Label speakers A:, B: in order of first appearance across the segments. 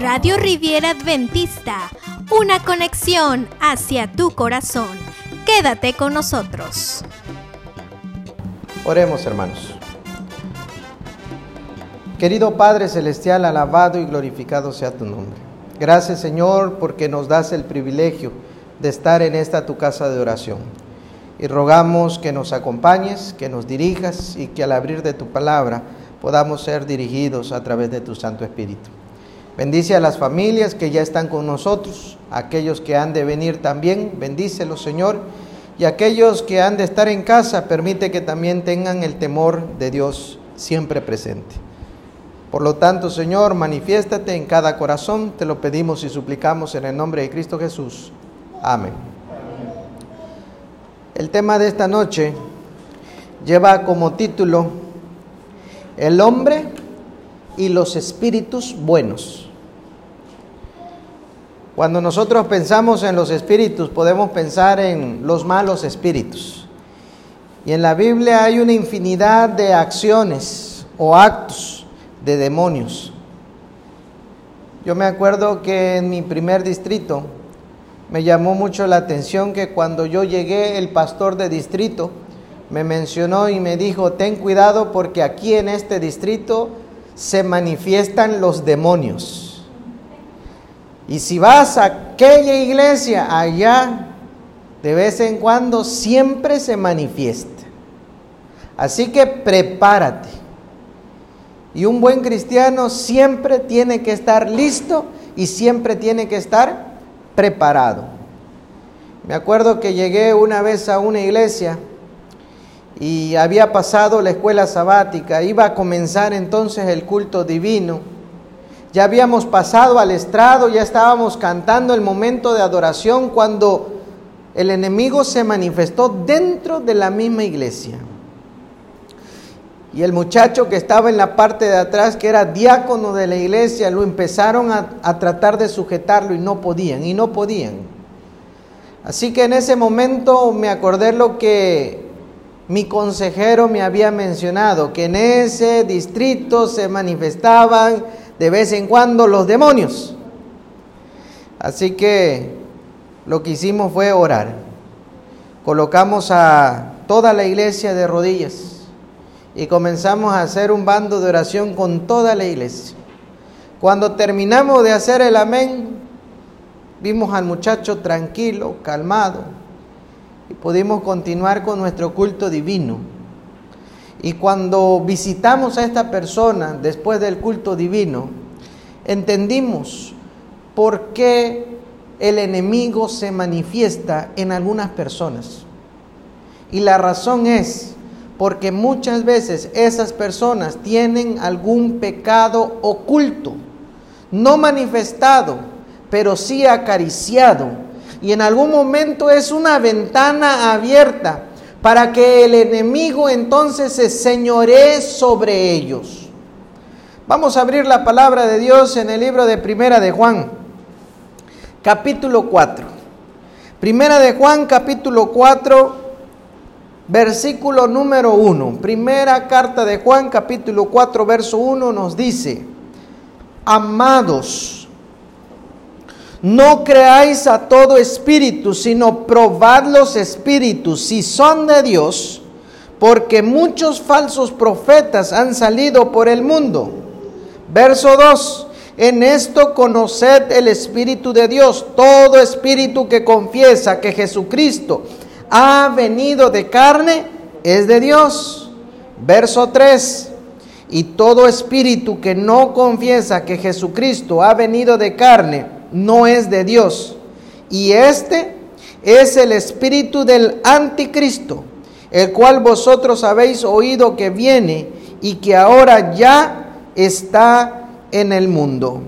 A: Radio Riviera Adventista, una conexión hacia tu corazón. Quédate con nosotros.
B: Oremos hermanos. Querido Padre Celestial, alabado y glorificado sea tu nombre. Gracias Señor porque nos das el privilegio de estar en esta tu casa de oración. Y rogamos que nos acompañes, que nos dirijas y que al abrir de tu palabra podamos ser dirigidos a través de tu Santo Espíritu. Bendice a las familias que ya están con nosotros, aquellos que han de venir también, bendícelos Señor, y aquellos que han de estar en casa, permite que también tengan el temor de Dios siempre presente. Por lo tanto, Señor, manifiéstate en cada corazón, te lo pedimos y suplicamos en el nombre de Cristo Jesús. Amén. El tema de esta noche lleva como título El hombre y los espíritus buenos. Cuando nosotros pensamos en los espíritus, podemos pensar en los malos espíritus. Y en la Biblia hay una infinidad de acciones o actos de demonios. Yo me acuerdo que en mi primer distrito me llamó mucho la atención que cuando yo llegué el pastor de distrito me mencionó y me dijo, ten cuidado porque aquí en este distrito se manifiestan los demonios. Y si vas a aquella iglesia allá, de vez en cuando siempre se manifiesta. Así que prepárate. Y un buen cristiano siempre tiene que estar listo y siempre tiene que estar preparado. Me acuerdo que llegué una vez a una iglesia y había pasado la escuela sabática, iba a comenzar entonces el culto divino. Ya habíamos pasado al estrado, ya estábamos cantando el momento de adoración cuando el enemigo se manifestó dentro de la misma iglesia. Y el muchacho que estaba en la parte de atrás, que era diácono de la iglesia, lo empezaron a, tratar de sujetarlo y no podían, y no podían. Así que en ese momento me acordé lo que mi consejero me había mencionado, que en ese distrito se manifestaban de vez en cuando los demonios. Así que lo que hicimos fue orar. Colocamos a toda la iglesia de rodillas y comenzamos a hacer un bando de oración con toda la iglesia. Cuando terminamos de hacer el amén, vimos al muchacho tranquilo, calmado, y pudimos continuar con nuestro culto divino. Y cuando visitamos a esta persona después del culto divino, entendimos por qué el enemigo se manifiesta en algunas personas. Y la razón es porque muchas veces esas personas tienen algún pecado oculto, no manifestado, pero sí acariciado. Y en algún momento es una ventana abierta para que el enemigo entonces se señoree sobre ellos. Vamos a abrir la palabra de Dios en el libro de Primera de Juan, capítulo 4. Primera de Juan, capítulo 4, versículo número 1. Primera carta de Juan, capítulo 4, verso 1 nos dice, amados, no creáis a todo espíritu, sino probad los espíritus si son de Dios, porque muchos falsos profetas han salido por el mundo. Verso 2. En esto conoced el Espíritu de Dios. Todo espíritu que confiesa que Jesucristo ha venido de carne es de Dios. Verso 3. Y todo espíritu que no confiesa que Jesucristo ha venido de carne no es de Dios. Y este es el espíritu del anticristo, el cual vosotros habéis oído que viene y que ahora ya está en el mundo.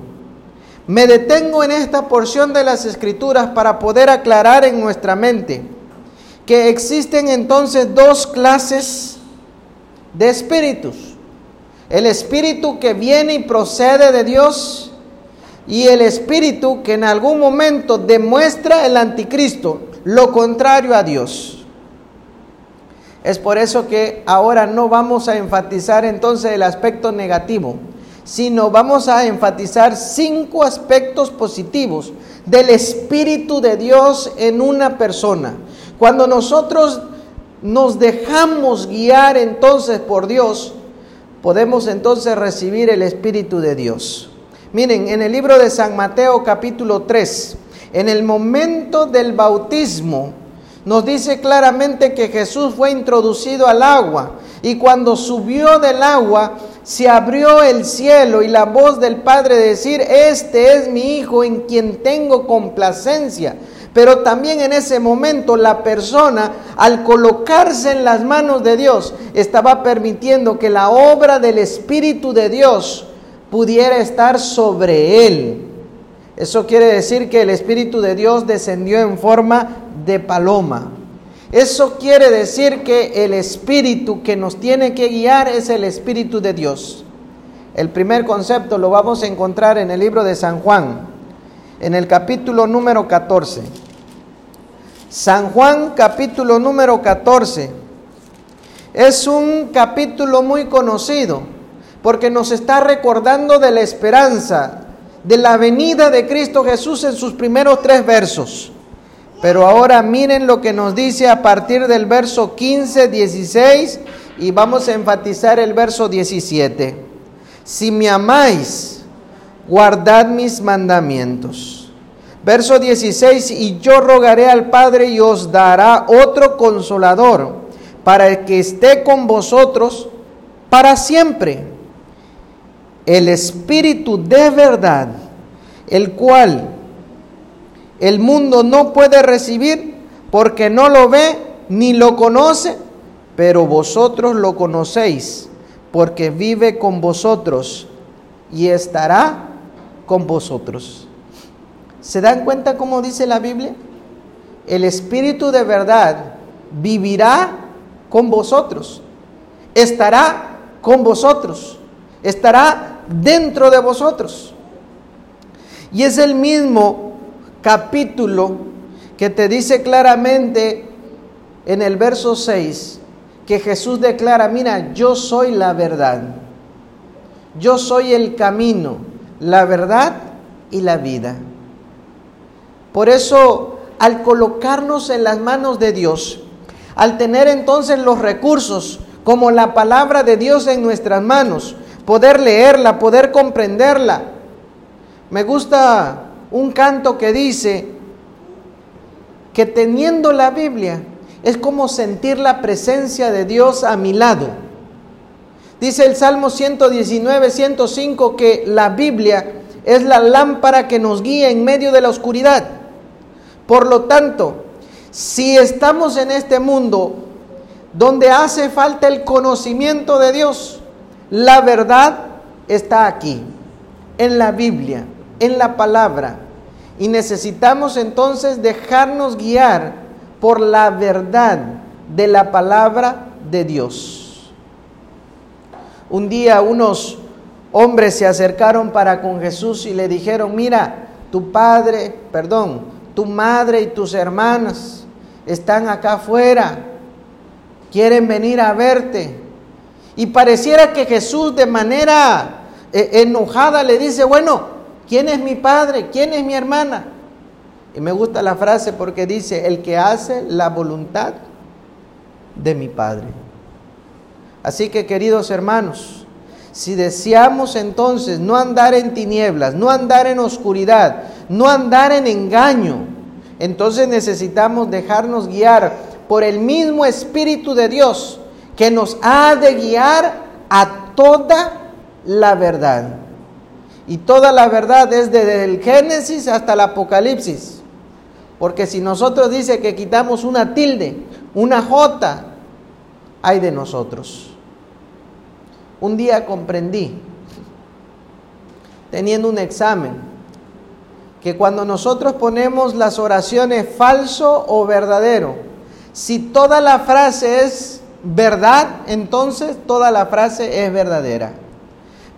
B: Me detengo en esta porción de las escrituras para poder aclarar en nuestra mente que existen entonces dos clases de espíritus. El espíritu que viene y procede de Dios y el espíritu que en algún momento demuestra el anticristo, lo contrario a Dios. Es por eso que ahora no vamos a enfatizar entonces el aspecto negativo, sino vamos a enfatizar cinco aspectos positivos del Espíritu de Dios en una persona. Cuando nosotros nos dejamos guiar entonces por Dios, podemos entonces recibir el Espíritu de Dios. Miren, en el libro de San Mateo capítulo 3, en el momento del bautismo, nos dice claramente que Jesús fue introducido al agua y cuando subió del agua se abrió el cielo y la voz del Padre decir, este es mi Hijo en quien tengo complacencia. Pero también en ese momento la persona, al colocarse en las manos de Dios, estaba permitiendo que la obra del Espíritu de Dios pudiera estar sobre él. Eso quiere decir que el Espíritu de Dios descendió en forma de paloma. Eso quiere decir que el Espíritu que nos tiene que guiar es el Espíritu de Dios. El primer concepto lo vamos a encontrar en el libro de San Juan, en el capítulo número 14. San Juan capítulo número 14 es un capítulo muy conocido porque nos está recordando de la esperanza, de la venida de Cristo Jesús en sus primeros tres versos. Pero ahora miren lo que nos dice a partir del verso 15, 16 y vamos a enfatizar el verso 17. Si me amáis, guardad mis mandamientos. Verso 16, y yo rogaré al Padre y os dará otro consolador para que esté con vosotros para siempre. El Espíritu de verdad, el cual el mundo no puede recibir porque no lo ve ni lo conoce, pero vosotros lo conocéis porque vive con vosotros y estará con vosotros. ¿Se dan cuenta cómo dice la Biblia? El Espíritu de verdad vivirá con vosotros, estará con vosotros, estará dentro de vosotros. Y es el mismo capítulo que te dice claramente en el verso 6 que Jesús declara, mira, yo soy la verdad, yo soy el camino, la verdad y la vida. Por eso, al colocarnos en las manos de Dios, al tener entonces los recursos como la palabra de Dios en nuestras manos, poder leerla, poder comprenderla. Me gusta un canto que dice que teniendo la Biblia es como sentir la presencia de Dios a mi lado. Dice el Salmo 119, 105 que la Biblia es la lámpara que nos guía en medio de la oscuridad. Por lo tanto, si estamos en este mundo donde hace falta el conocimiento de Dios, la verdad está aquí, en la Biblia, en la palabra. Y necesitamos entonces dejarnos guiar por la verdad de la palabra de Dios. Un día unos hombres se acercaron para con Jesús y le dijeron, mira, tu padre, perdón, tu madre y tus hermanas están acá afuera, quieren venir a verte. Y pareciera que Jesús de manera eh, enojada le dice, bueno, ¿quién es mi padre? ¿Quién es mi hermana? Y me gusta la frase porque dice, el que hace la voluntad de mi Padre. Así que queridos hermanos, si deseamos entonces no andar en tinieblas, no andar en oscuridad, no andar en engaño, entonces necesitamos dejarnos guiar por el mismo Espíritu de Dios que nos ha de guiar a toda la verdad. Y toda la verdad es desde el Génesis hasta el Apocalipsis. Porque si nosotros dice que quitamos una tilde, una J, hay de nosotros. Un día comprendí, teniendo un examen, que cuando nosotros ponemos las oraciones falso o verdadero, si toda la frase es verdad, entonces toda la frase es verdadera.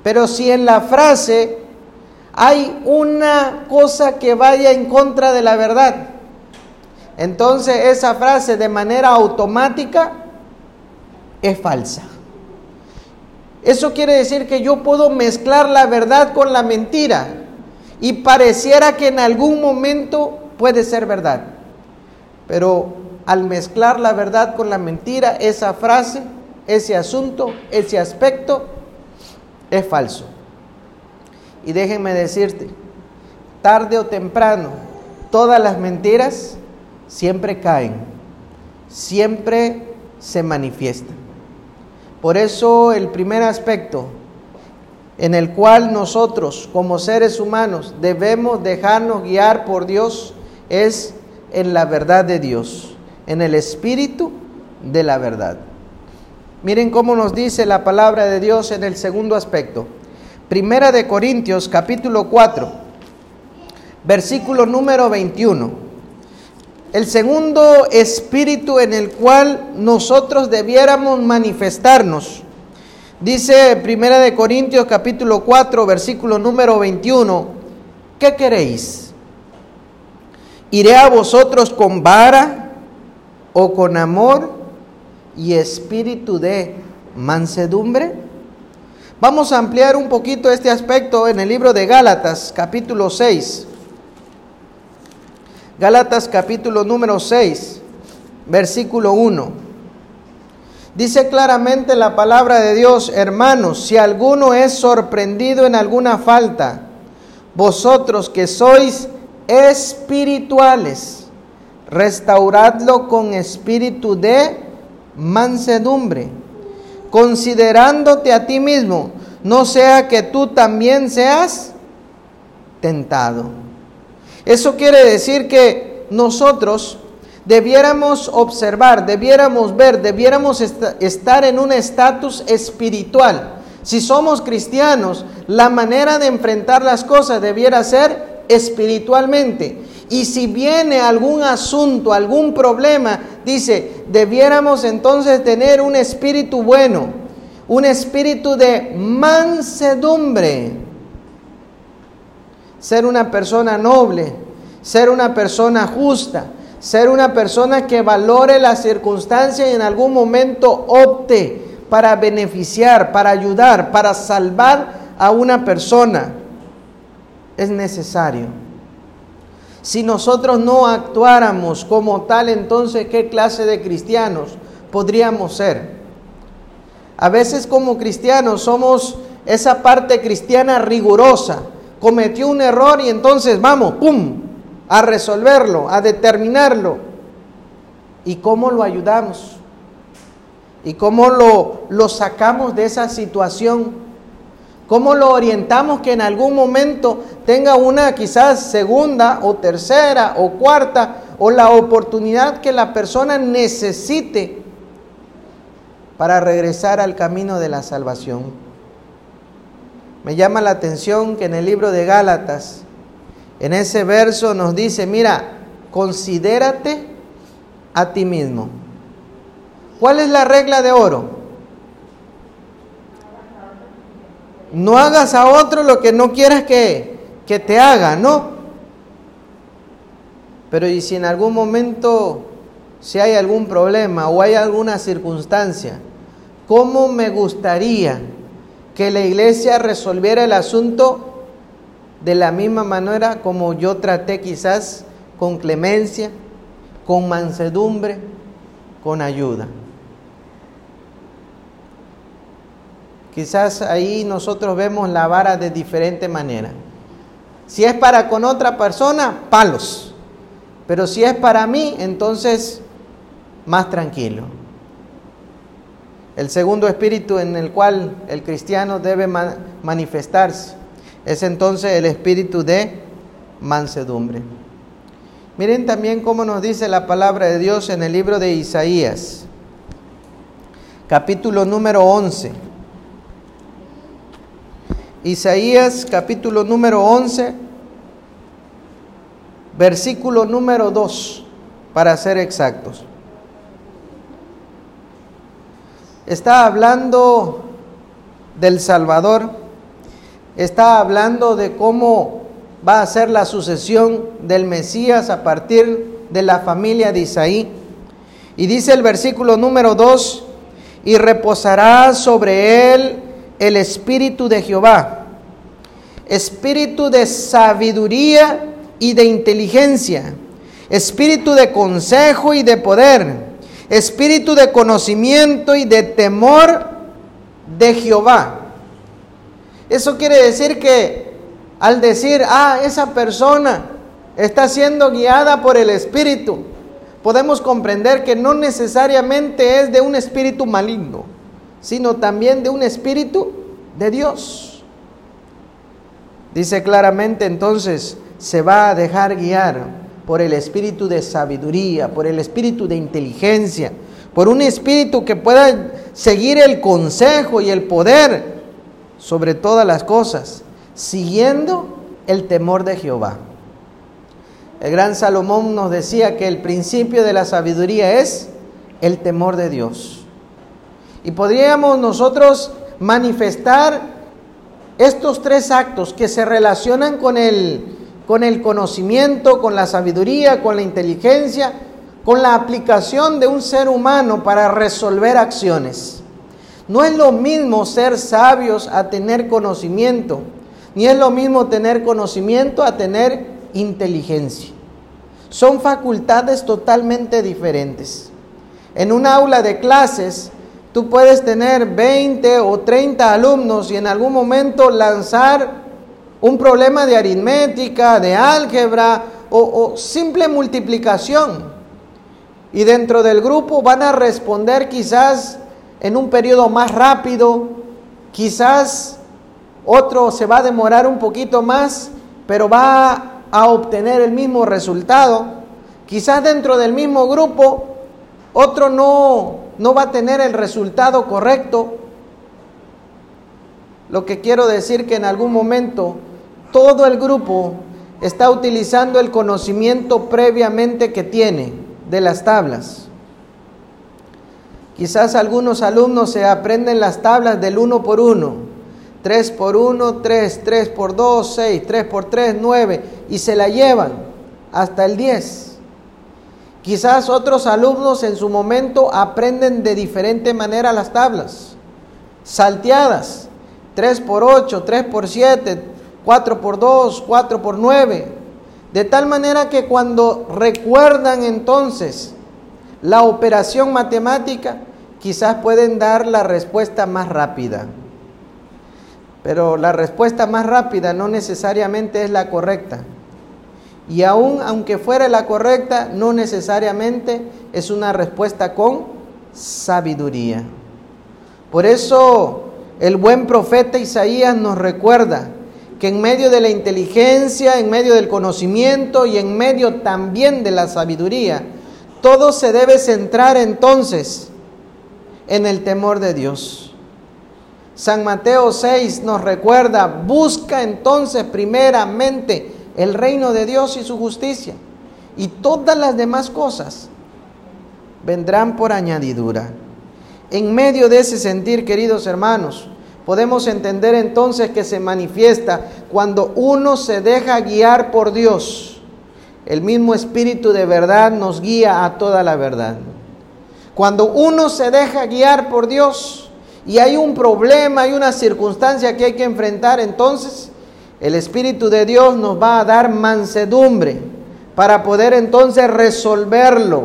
B: Pero si en la frase hay una cosa que vaya en contra de la verdad, entonces esa frase de manera automática es falsa. Eso quiere decir que yo puedo mezclar la verdad con la mentira y pareciera que en algún momento puede ser verdad. Pero al mezclar la verdad con la mentira, esa frase, ese asunto, ese aspecto es falso. Y déjenme decirte, tarde o temprano, todas las mentiras siempre caen, siempre se manifiestan. Por eso el primer aspecto en el cual nosotros como seres humanos debemos dejarnos guiar por Dios es en la verdad de Dios, en el espíritu de la verdad. Miren cómo nos dice la palabra de Dios en el segundo aspecto. Primera de Corintios capítulo 4, versículo número 21. El segundo espíritu en el cual nosotros debiéramos manifestarnos. Dice Primera de Corintios capítulo 4, versículo número 21, ¿qué queréis? ¿Iré a vosotros con vara o con amor y espíritu de mansedumbre? Vamos a ampliar un poquito este aspecto en el libro de Gálatas, capítulo 6. Gálatas, capítulo número 6, versículo 1. Dice claramente la palabra de Dios, hermanos, si alguno es sorprendido en alguna falta, vosotros que sois espirituales, restauradlo con espíritu de mansedumbre considerándote a ti mismo, no sea que tú también seas tentado. Eso quiere decir que nosotros debiéramos observar, debiéramos ver, debiéramos estar en un estatus espiritual. Si somos cristianos, la manera de enfrentar las cosas debiera ser espiritualmente. Y si viene algún asunto, algún problema, dice, debiéramos entonces tener un espíritu bueno, un espíritu de mansedumbre. Ser una persona noble, ser una persona justa, ser una persona que valore la circunstancia y en algún momento opte para beneficiar, para ayudar, para salvar a una persona. Es necesario. Si nosotros no actuáramos como tal, entonces, ¿qué clase de cristianos podríamos ser? A veces como cristianos somos esa parte cristiana rigurosa. Cometió un error y entonces vamos, ¡pum!, a resolverlo, a determinarlo. ¿Y cómo lo ayudamos? ¿Y cómo lo, lo sacamos de esa situación? ¿Cómo lo orientamos que en algún momento tenga una quizás segunda o tercera o cuarta o la oportunidad que la persona necesite para regresar al camino de la salvación? Me llama la atención que en el libro de Gálatas, en ese verso nos dice, mira, considérate a ti mismo. ¿Cuál es la regla de oro? No hagas a otro lo que no quieras que, que te haga, ¿no? Pero y si en algún momento, si hay algún problema o hay alguna circunstancia, ¿cómo me gustaría que la iglesia resolviera el asunto de la misma manera como yo traté quizás con clemencia, con mansedumbre, con ayuda? Quizás ahí nosotros vemos la vara de diferente manera. Si es para con otra persona, palos. Pero si es para mí, entonces más tranquilo. El segundo espíritu en el cual el cristiano debe manifestarse es entonces el espíritu de mansedumbre. Miren también cómo nos dice la palabra de Dios en el libro de Isaías, capítulo número 11. Isaías capítulo número 11, versículo número 2, para ser exactos. Está hablando del Salvador, está hablando de cómo va a ser la sucesión del Mesías a partir de la familia de Isaí. Y dice el versículo número 2, y reposará sobre él el espíritu de Jehová, espíritu de sabiduría y de inteligencia, espíritu de consejo y de poder, espíritu de conocimiento y de temor de Jehová. Eso quiere decir que al decir, ah, esa persona está siendo guiada por el Espíritu, podemos comprender que no necesariamente es de un espíritu maligno, sino también de un espíritu de Dios. Dice claramente entonces, se va a dejar guiar por el espíritu de sabiduría, por el espíritu de inteligencia, por un espíritu que pueda seguir el consejo y el poder sobre todas las cosas, siguiendo el temor de Jehová. El gran Salomón nos decía que el principio de la sabiduría es el temor de Dios. Y podríamos nosotros manifestar estos tres actos que se relacionan con el, con el conocimiento, con la sabiduría, con la inteligencia, con la aplicación de un ser humano para resolver acciones. No es lo mismo ser sabios a tener conocimiento, ni es lo mismo tener conocimiento a tener inteligencia. Son facultades totalmente diferentes. En un aula de clases, tú puedes tener 20 o 30 alumnos y en algún momento lanzar un problema de aritmética, de álgebra o, simple multiplicación. Y dentro del grupo van a responder quizás en un periodo más rápido, quizás otro se va a demorar un poquito más, pero va a obtener el mismo resultado. Quizás dentro del mismo grupo otro no, no va a tener el resultado correcto. Lo que quiero decir que en algún momento todo el grupo está utilizando el conocimiento previamente que tiene de las tablas. Quizás algunos alumnos se aprenden las tablas del uno por uno. 3 por 1, 3, 3 por 2, 6, 3 por 3, 9, y se la llevan hasta el 10. Quizás otros alumnos en su momento aprenden de diferente manera las tablas, salteadas, 3 por 8, 3 por 7, 4 por 2, 4 por 9. De tal manera que cuando recuerdan entonces la operación matemática, quizás pueden dar la respuesta más rápida. Pero la respuesta más rápida no necesariamente es la correcta. Y aún aunque fuera la correcta, no necesariamente es una respuesta con sabiduría. Por eso el buen profeta Isaías nos recuerda que en medio de la inteligencia, en medio del conocimiento y en medio también de la sabiduría, todo se debe centrar entonces en el temor de Dios. San Mateo 6 nos recuerda, busca entonces primeramente el reino de Dios y su justicia, y todas las demás cosas vendrán por añadidura. En medio de ese sentir, queridos hermanos, Podemos entender entonces que se manifiesta cuando uno se deja guiar por Dios. El mismo Espíritu de verdad nos guía a toda la verdad. Cuando uno se deja guiar por Dios y hay un problema, hay una circunstancia que hay que enfrentar, entonces el Espíritu de Dios nos va a dar mansedumbre para poder entonces resolverlo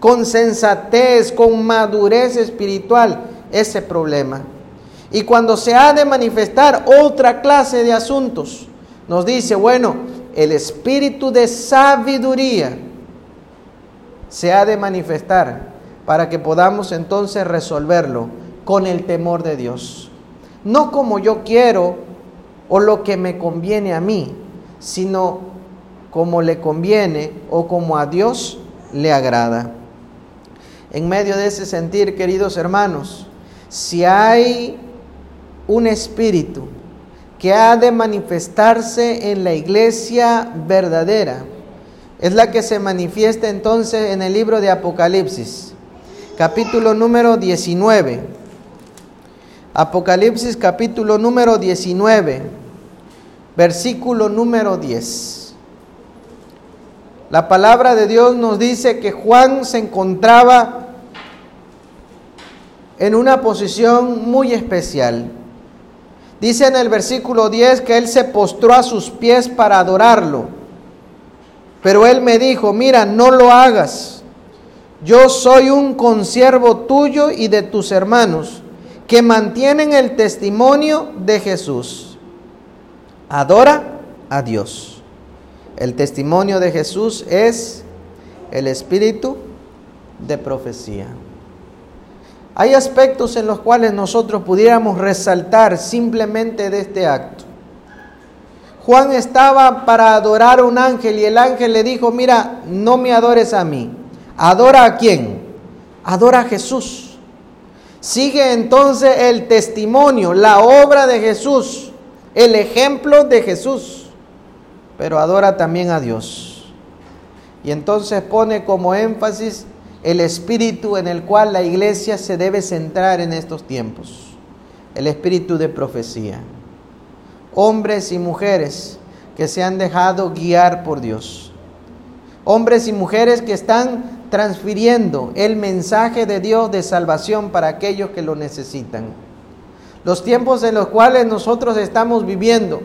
B: con sensatez, con madurez espiritual, ese problema. Y cuando se ha de manifestar otra clase de asuntos, nos dice, bueno, el espíritu de sabiduría se ha de manifestar para que podamos entonces resolverlo con el temor de Dios. No como yo quiero o lo que me conviene a mí, sino como le conviene o como a Dios le agrada. En medio de ese sentir, queridos hermanos, si hay un espíritu que ha de manifestarse en la iglesia verdadera. Es la que se manifiesta entonces en el libro de Apocalipsis, capítulo número 19. Apocalipsis capítulo número 19, versículo número 10. La palabra de Dios nos dice que Juan se encontraba en una posición muy especial Dice en el versículo 10 que él se postró a sus pies para adorarlo. Pero él me dijo, mira, no lo hagas. Yo soy un consiervo tuyo y de tus hermanos que mantienen el testimonio de Jesús. Adora a Dios. El testimonio de Jesús es el espíritu de profecía. Hay aspectos en los cuales nosotros pudiéramos resaltar simplemente de este acto. Juan estaba para adorar a un ángel y el ángel le dijo, mira, no me adores a mí, adora a quién, adora a Jesús. Sigue entonces el testimonio, la obra de Jesús, el ejemplo de Jesús, pero adora también a Dios. Y entonces pone como énfasis el espíritu en el cual la iglesia se debe centrar en estos tiempos, el espíritu de profecía. Hombres y mujeres que se han dejado guiar por Dios. Hombres y mujeres que están transfiriendo el mensaje de Dios de salvación para aquellos que lo necesitan. Los tiempos en los cuales nosotros estamos viviendo,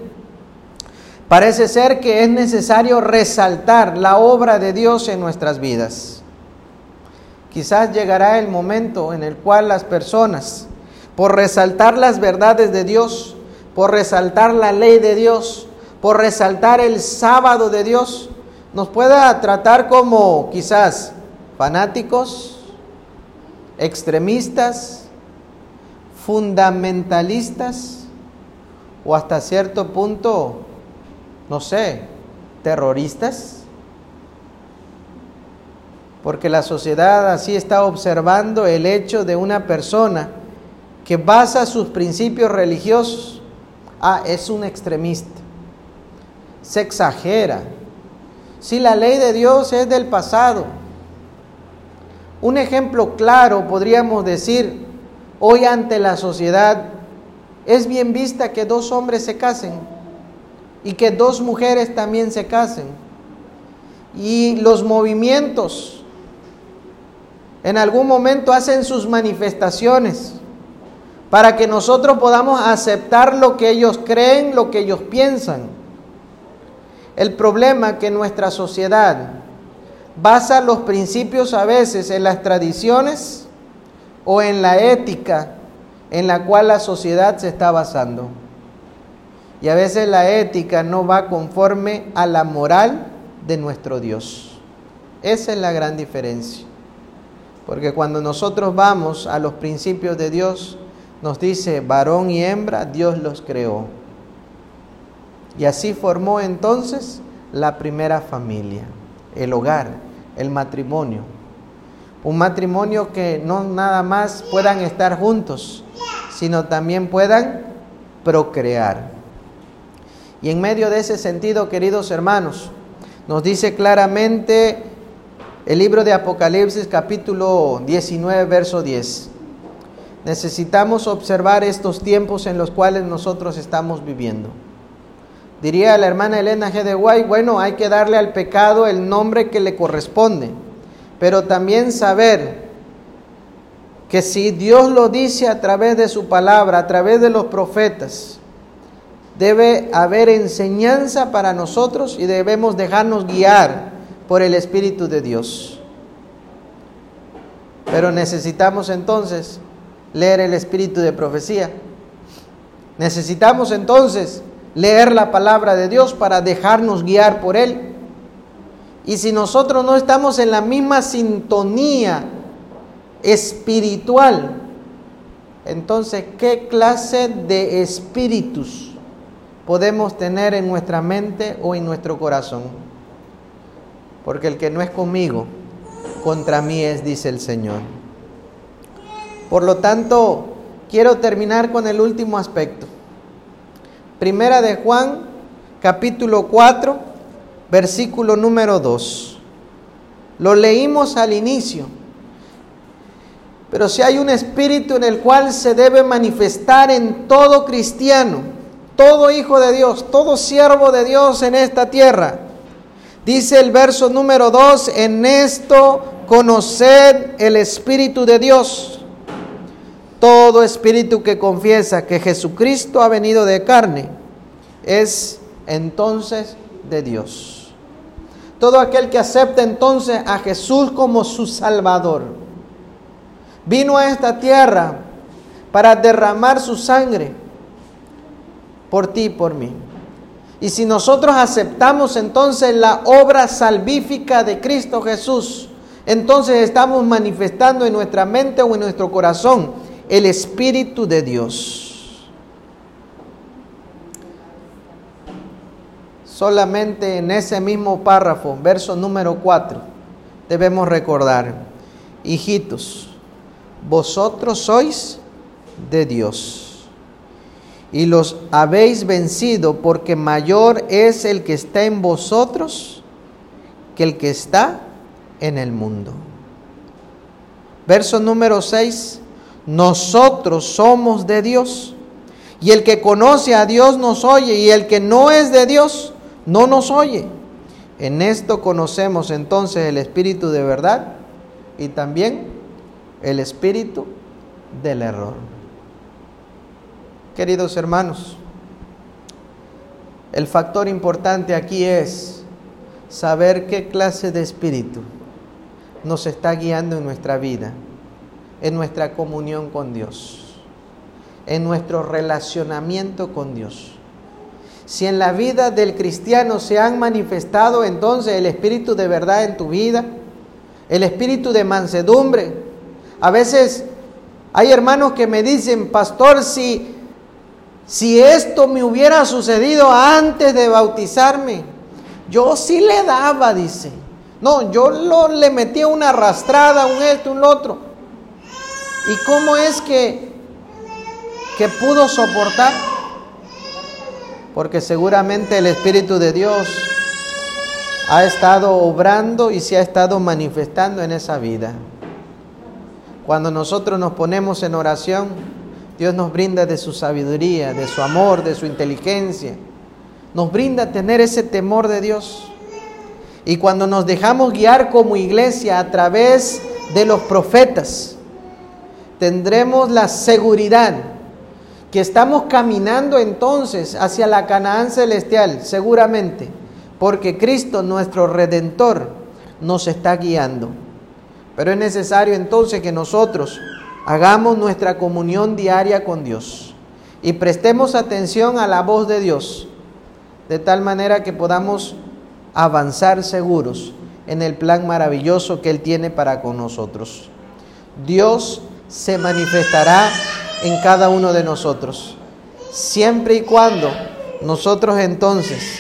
B: parece ser que es necesario resaltar la obra de Dios en nuestras vidas. Quizás llegará el momento en el cual las personas, por resaltar las verdades de Dios, por resaltar la ley de Dios, por resaltar el sábado de Dios, nos pueda tratar como quizás fanáticos, extremistas, fundamentalistas o hasta cierto punto, no sé, terroristas porque la sociedad así está observando el hecho de una persona que basa sus principios religiosos, ah, es un extremista, se exagera. Si la ley de Dios es del pasado, un ejemplo claro podríamos decir, hoy ante la sociedad es bien vista que dos hombres se casen y que dos mujeres también se casen. Y los movimientos en algún momento hacen sus manifestaciones para que nosotros podamos aceptar lo que ellos creen, lo que ellos piensan. El problema que nuestra sociedad basa los principios a veces en las tradiciones o en la ética en la cual la sociedad se está basando. Y a veces la ética no va conforme a la moral de nuestro Dios. Esa es la gran diferencia. Porque cuando nosotros vamos a los principios de Dios, nos dice, varón y hembra, Dios los creó. Y así formó entonces la primera familia, el hogar, el matrimonio. Un matrimonio que no nada más puedan estar juntos, sino también puedan procrear. Y en medio de ese sentido, queridos hermanos, nos dice claramente el libro de Apocalipsis capítulo 19, verso 10. Necesitamos observar estos tiempos en los cuales nosotros estamos viviendo. Diría la hermana Elena G. de Guay, bueno, hay que darle al pecado el nombre que le corresponde, pero también saber que si Dios lo dice a través de su palabra, a través de los profetas, debe haber enseñanza para nosotros y debemos dejarnos guiar por el Espíritu de Dios. Pero necesitamos entonces leer el Espíritu de profecía. Necesitamos entonces leer la palabra de Dios para dejarnos guiar por Él. Y si nosotros no estamos en la misma sintonía espiritual, entonces, ¿qué clase de espíritus podemos tener en nuestra mente o en nuestro corazón? porque el que no es conmigo, contra mí es, dice el Señor. Por lo tanto, quiero terminar con el último aspecto. Primera de Juan, capítulo 4, versículo número 2. Lo leímos al inicio. Pero si hay un espíritu en el cual se debe manifestar en todo cristiano, todo hijo de Dios, todo siervo de Dios en esta tierra, Dice el verso número 2, en esto conoced el Espíritu de Dios. Todo espíritu que confiesa que Jesucristo ha venido de carne es entonces de Dios. Todo aquel que acepta entonces a Jesús como su Salvador, vino a esta tierra para derramar su sangre por ti y por mí. Y si nosotros aceptamos entonces la obra salvífica de Cristo Jesús, entonces estamos manifestando en nuestra mente o en nuestro corazón el Espíritu de Dios. Solamente en ese mismo párrafo, verso número 4, debemos recordar, hijitos, vosotros sois de Dios y los habéis vencido porque mayor es el que está en vosotros que el que está en el mundo. Verso número 6, nosotros somos de Dios y el que conoce a Dios nos oye y el que no es de Dios no nos oye. En esto conocemos entonces el espíritu de verdad y también el espíritu del error. Queridos hermanos, el factor importante aquí es saber qué clase de espíritu nos está guiando en nuestra vida, en nuestra comunión con Dios, en nuestro relacionamiento con Dios. Si en la vida del cristiano se han manifestado entonces el espíritu de verdad en tu vida, el espíritu de mansedumbre, a veces hay hermanos que me dicen, pastor, si si esto me hubiera sucedido antes de bautizarme, yo sí le daba, dice. No, yo le metía una arrastrada, un esto, un otro. ¿Y cómo es que, que pudo soportar? Porque seguramente el Espíritu de Dios ha estado obrando y se ha estado manifestando en esa vida. Cuando nosotros nos ponemos en oración, Dios nos brinda de su sabiduría, de su amor, de su inteligencia. Nos brinda tener ese temor de Dios. Y cuando nos dejamos guiar como iglesia a través de los profetas, tendremos la seguridad que estamos caminando entonces hacia la Canaán celestial, seguramente, porque Cristo, nuestro redentor, nos está guiando. Pero es necesario entonces que nosotros Hagamos nuestra comunión diaria con Dios y prestemos atención a la voz de Dios, de tal manera que podamos avanzar seguros en el plan maravilloso que Él tiene para con nosotros. Dios se manifestará en cada uno de nosotros, siempre y cuando nosotros entonces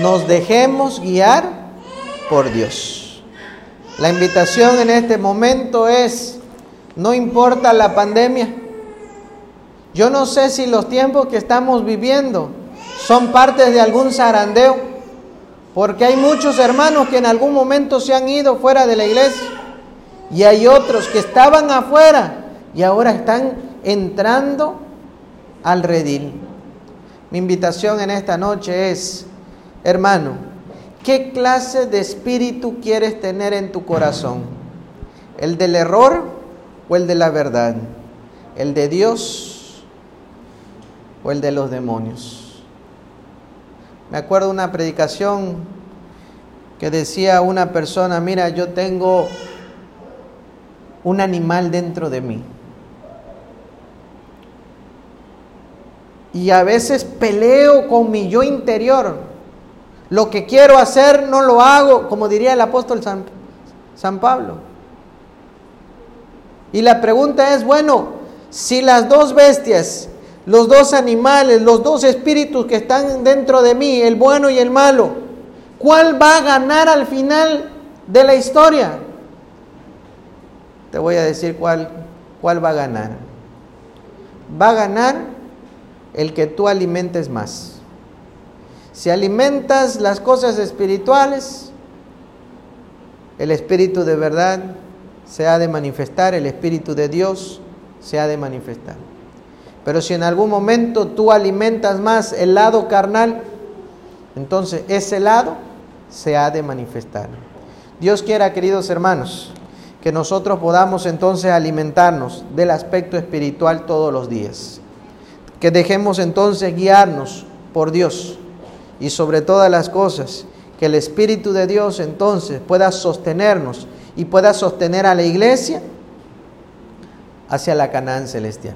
B: nos dejemos guiar por Dios. La invitación en este momento es no importa la pandemia. Yo no sé si los tiempos que estamos viviendo son parte de algún zarandeo, porque hay muchos hermanos que en algún momento se han ido fuera de la iglesia y hay otros que estaban afuera y ahora están entrando al redil. Mi invitación en esta noche es, hermano, ¿qué clase de espíritu quieres tener en tu corazón? ¿El del error? o el de la verdad? ¿El de Dios o el de los demonios? Me acuerdo una predicación que decía una persona, mira, yo tengo un animal dentro de mí. Y a veces peleo con mi yo interior. Lo que quiero hacer no lo hago, como diría el apóstol San, San Pablo. Y la pregunta es, bueno, si las dos bestias, los dos animales, los dos espíritus que están dentro de mí, el bueno y el malo, ¿cuál va a ganar al final de la historia? Te voy a decir cuál, cuál va a ganar. Va a ganar el que tú alimentes más. Si alimentas las cosas espirituales, el espíritu de verdad se ha de manifestar, el Espíritu de Dios se ha de manifestar. Pero si en algún momento tú alimentas más el lado carnal, entonces ese lado se ha de manifestar. Dios quiera, queridos hermanos, que nosotros podamos entonces alimentarnos del aspecto espiritual todos los días. Que dejemos entonces guiarnos por Dios y sobre todas las cosas, que el Espíritu de Dios entonces pueda sostenernos y pueda sostener a la iglesia hacia la Canaán celestial.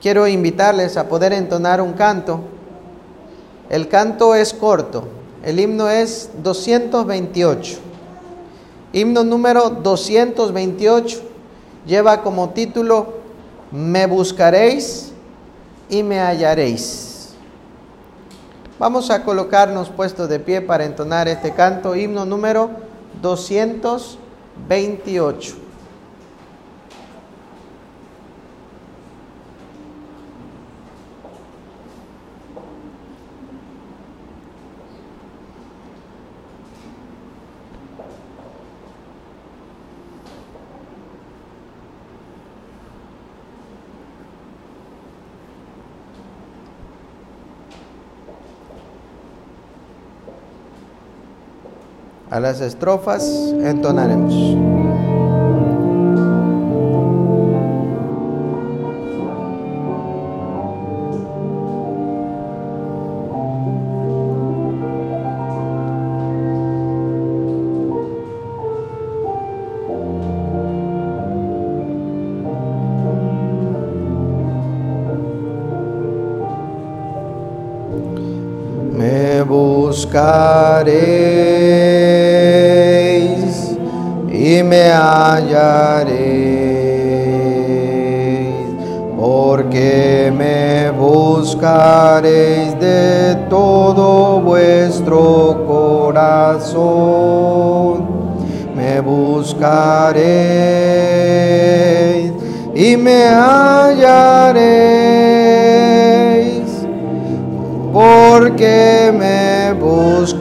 B: Quiero invitarles a poder entonar un canto. El canto es corto, el himno es 228. Himno número 228 lleva como título Me buscaréis y me hallaréis. Vamos a colocarnos puestos de pie para entonar este canto, himno número 228. A las estrofas entonaremos. Me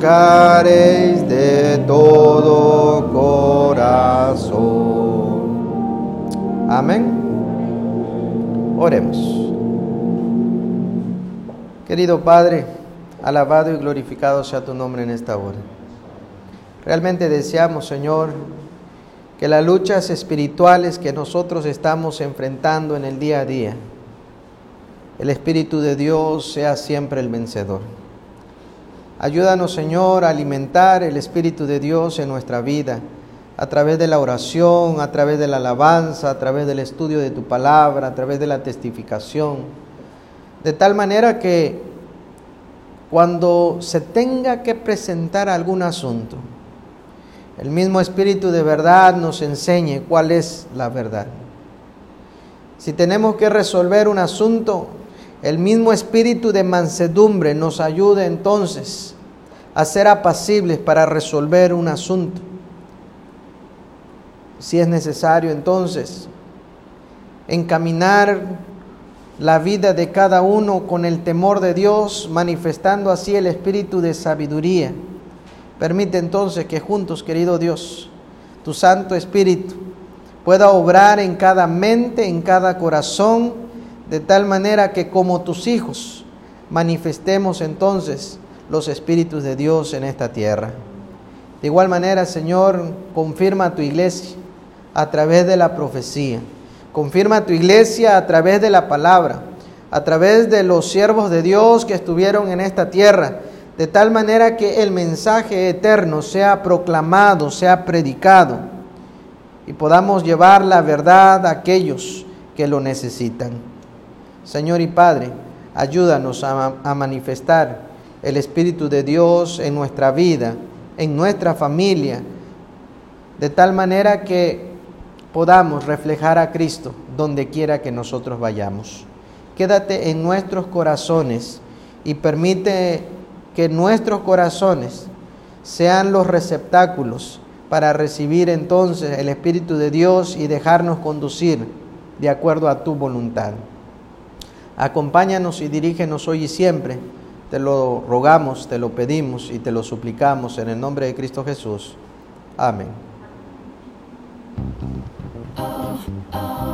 B: de todo corazón. Amén. Oremos. Querido Padre, alabado y glorificado sea tu nombre en esta hora. Realmente deseamos, Señor, que las luchas espirituales que nosotros estamos enfrentando en el día a día, el Espíritu de Dios sea siempre el vencedor. Ayúdanos, Señor, a alimentar el Espíritu de Dios en nuestra vida, a través de la oración, a través de la alabanza, a través del estudio de tu palabra, a través de la testificación, de tal manera que cuando se tenga que presentar algún asunto, el mismo Espíritu de verdad nos enseñe cuál es la verdad. Si tenemos que resolver un asunto, el mismo espíritu de mansedumbre nos ayude entonces a ser apacibles para resolver un asunto. Si es necesario entonces encaminar la vida de cada uno con el temor de Dios, manifestando así el espíritu de sabiduría. Permite entonces que juntos, querido Dios, tu Santo Espíritu pueda obrar en cada mente, en cada corazón, de tal manera que como tus hijos manifestemos entonces los espíritus de Dios en esta tierra. De igual manera, Señor, confirma tu iglesia a través de la profecía. Confirma tu iglesia a través de la palabra, a través de los siervos de Dios que estuvieron en esta tierra, de tal manera que el mensaje eterno sea proclamado, sea predicado y podamos llevar la verdad a aquellos que lo necesitan. Señor y Padre, ayúdanos a, manifestar el Espíritu de Dios en nuestra vida, en nuestra familia, de tal manera que podamos reflejar a Cristo donde quiera que nosotros vayamos. Quédate en nuestros corazones y permite que nuestros corazones sean los receptáculos para recibir entonces el Espíritu de Dios y dejarnos conducir de acuerdo a tu voluntad. Acompáñanos y dirígenos hoy y siempre. Te lo rogamos, te lo pedimos y te lo suplicamos en el nombre de Cristo Jesús. Amén. Oh, oh.